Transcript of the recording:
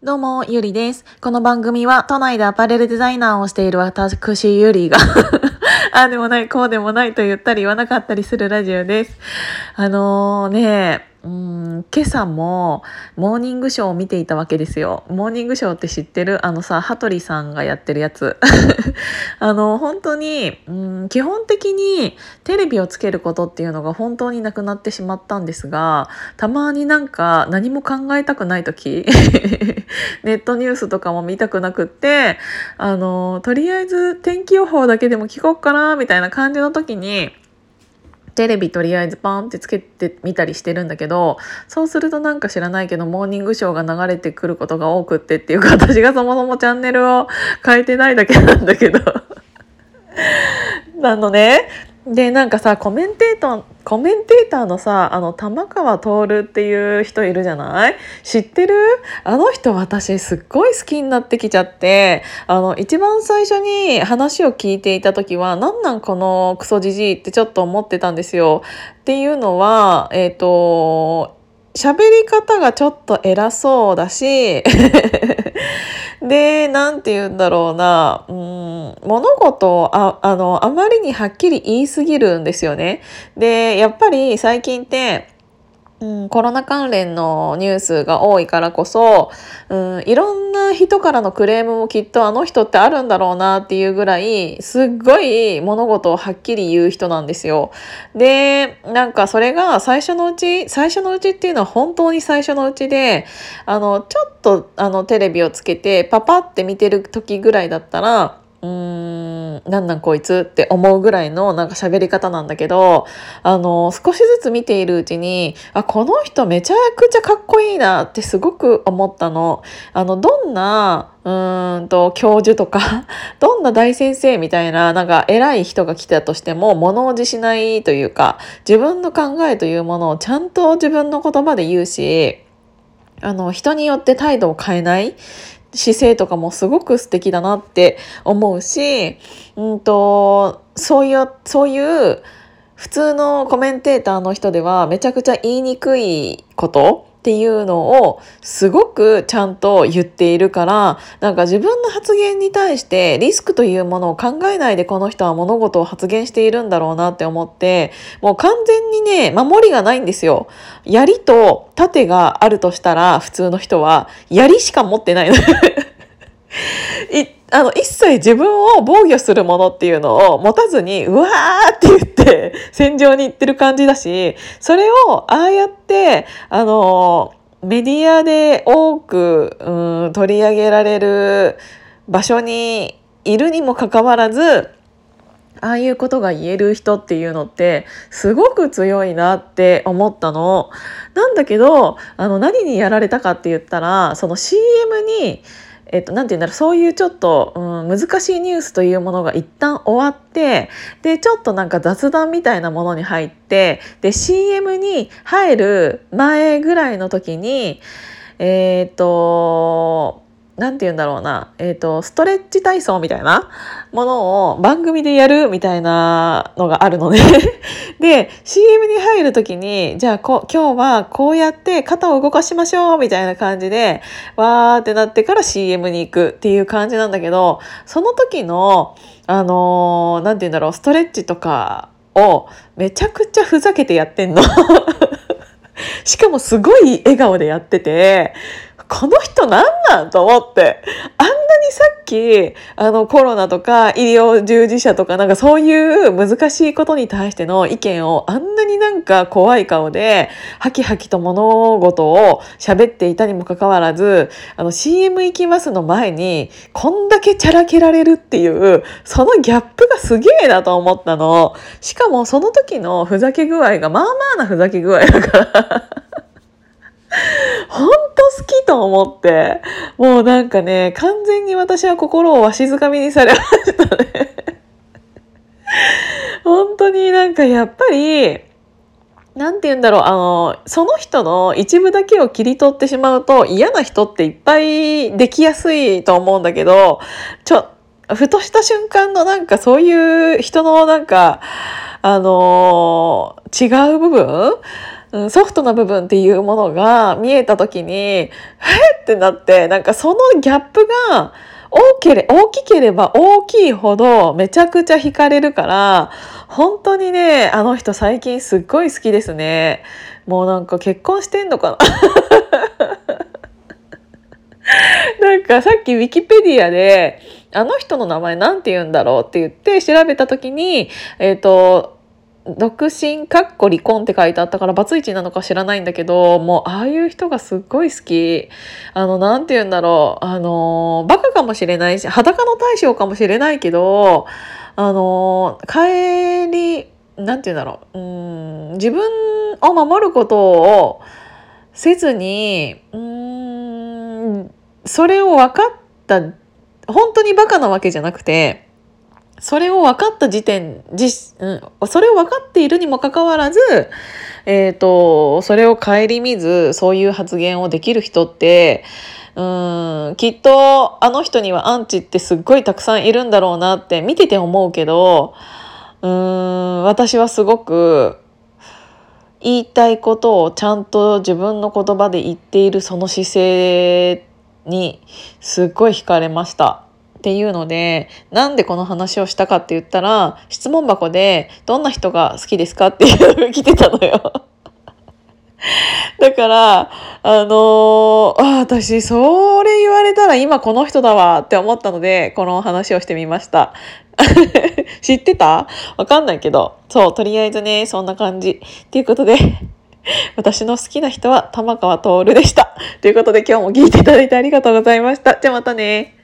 どうも、ゆりです。この番組は都内でアパレルデザイナーをしている私、ゆりが ああでもない、こうでもないと言ったり言わなかったりするラジオです。あのー、ねうん今朝もモーニングショーを見ていたわけですよ。モーニングショーって知ってる？あのさ、羽鳥さんがやってるやつ。あの、本当に、うん基本的にテレビをつけることっていうのが本当になくなってしまったんですが、たまになんか何も考えたくない時 ネットニュースとかも見たくなくって、あの、とりあえず天気予報だけでも聞こうかな、みたいな感じの時に、テレビとりあえずパンってつけてみたりしてるんだけどそうするとなんか知らないけどモーニングショーが流れてくることが多くってっていうか私がそもそもチャンネルを変えてないだけなんだけど。なのね。でなんかさコメンテーターコメンテーターのさあの玉川徹っていう人いるじゃない？知ってる？あの人私すっごい好きになってきちゃって。あの一番最初に話を聞いていた時はなんなんこのクソじじいってちょっと思ってたんですよ。っていうのはえっ、と喋り方がちょっと偉そうだしで、なんて言うんだろうな、うん、物事をああのあまりにはっきり言いすぎるんですよね。で、やっぱり最近って、うん、コロナ関連のニュースが多いからこそ、うん、いろんな人からのクレームもきっとあの人ってあるんだろうなっていうぐらい、すっごい物事をはっきり言う人なんですよ。で、なんかそれが最初のうち、最初のうちっていうのは本当に最初のうちで、あの、ちょっとあのテレビをつけてパパって見てる時ぐらいだったら、うん、なんなんこいつって思うぐらいのなんか喋り方なんだけど、あの、少しずつ見ているうちに、あ、この人めちゃくちゃかっこいいなってすごく思ったの。あの、どんな、うーんと、教授とか、どんな大先生みたいな、なんか偉い人が来たとしても、物おじしないというか、自分の考えというものをちゃんと自分の言葉で言うし、あの、人によって態度を変えない姿勢とかもすごく素敵だなって思うし、うんと、そういう、そういう普通のコメンテーターの人ではめちゃくちゃ言いにくいことっていうのをすごくちゃんと言っているからなんか自分の発言に対してリスクというものを考えないでこの人は物事を発言しているんだろうなって思ってもう完全にね守りがないんですよ。槍と盾があるとしたら普通の人は槍しか持ってないの。あの一切自分を防御するものっていうのを持たずにうわーって言って戦場に行ってる感じだしそれをああやってあのメディアで多くうん取り上げられる場所にいるにもかかわらずああいうことが言える人っていうのってすごく強いなって思ったの。なんだけどあの何にやられたかって言ったらその CM にえっと、なんて言うんだろうそういうちょっと、うん、難しいニュースというものが一旦終わってでちょっとなんか雑談みたいなものに入ってで CM に入る前ぐらいの時にえっとなんて言うんだろうな、えっ、と、ストレッチ体操みたいなものを番組でやるみたいなのがあるのね。で、CM に入るときに、じゃあこ今日はこうやって肩を動かしましょうみたいな感じで、わーってなってから CM に行くっていう感じなんだけど、その時の、あのーなんて言うんだろう、ストレッチとかをめちゃくちゃふざけてやってんの。しかもすごい笑顔でやってて、この人なんなんと思って。あんなにさっき、あのコロナとか医療従事者とかなんかそういう難しいことに対しての意見をあんなになんか怖い顔で、ハキハキと物事を喋っていたにもかかわらず、あの CM 行きますの前に、こんだけチャラけられるっていう、そのギャップがすげえなと思ったの。しかもその時のふざけ具合がまあまあなふざけ具合だから。本 と思って。もうなんかね、完全に私は心をわしづかみにされましたね。本当になんかやっぱり、なんて言うんだろう、あの、その人の一部だけを切り取ってしまうと嫌な人っていっぱいできやすいと思うんだけど、ちょ、ふとした瞬間のなんかそういう人のなんか、あの違う部分うん、ソフトな部分っていうものが見えた時に、えってなって、なんかそのギャップが大けれ大きければ大きいほどめちゃくちゃ惹かれるから、本当にね、あの人最近すっごい好きですね。もうなんか結婚してんのかな？なんかさっきウィキペディアで、あの人の名前なんて言うんだろうって言って調べた時に、えっ、ー、と、独身かっこ離婚って書いてあったからバツイチなのか知らないんだけどもうああいう人がすっごい好き。あのなんて言うんだろう。あのバカかもしれないし裸の大将かもしれないけどあの帰りなんて言うんだろう。うん自分を守ることをせずにうんそれを分かった本当にバカなわけじゃなくてそれを分かった時点、じうん、それを分かっているにもかかわらず、えっ、ー、と、それを顧みず、そういう発言をできる人って、うん、きっとあの人にはアンチってすっごいたくさんいるんだろうなって見てて思うけど、うん、私はすごく言いたいことをちゃんと自分の言葉で言っているその姿勢にすっごい惹かれました。っていうのでなんでこの話をしたかって言ったら質問箱で「どんな人が好きですか?」っていうのが来てたのよ。だから、あのー、あ、私、それ言われたら今この人だわって思ったので、この話をしてみました。知ってた？わかんないけど。そう、とりあえずね、そんな感じ。ということで、私の好きな人は玉川徹でした。ということで今日も聞いていただいてありがとうございました。じゃあまたね。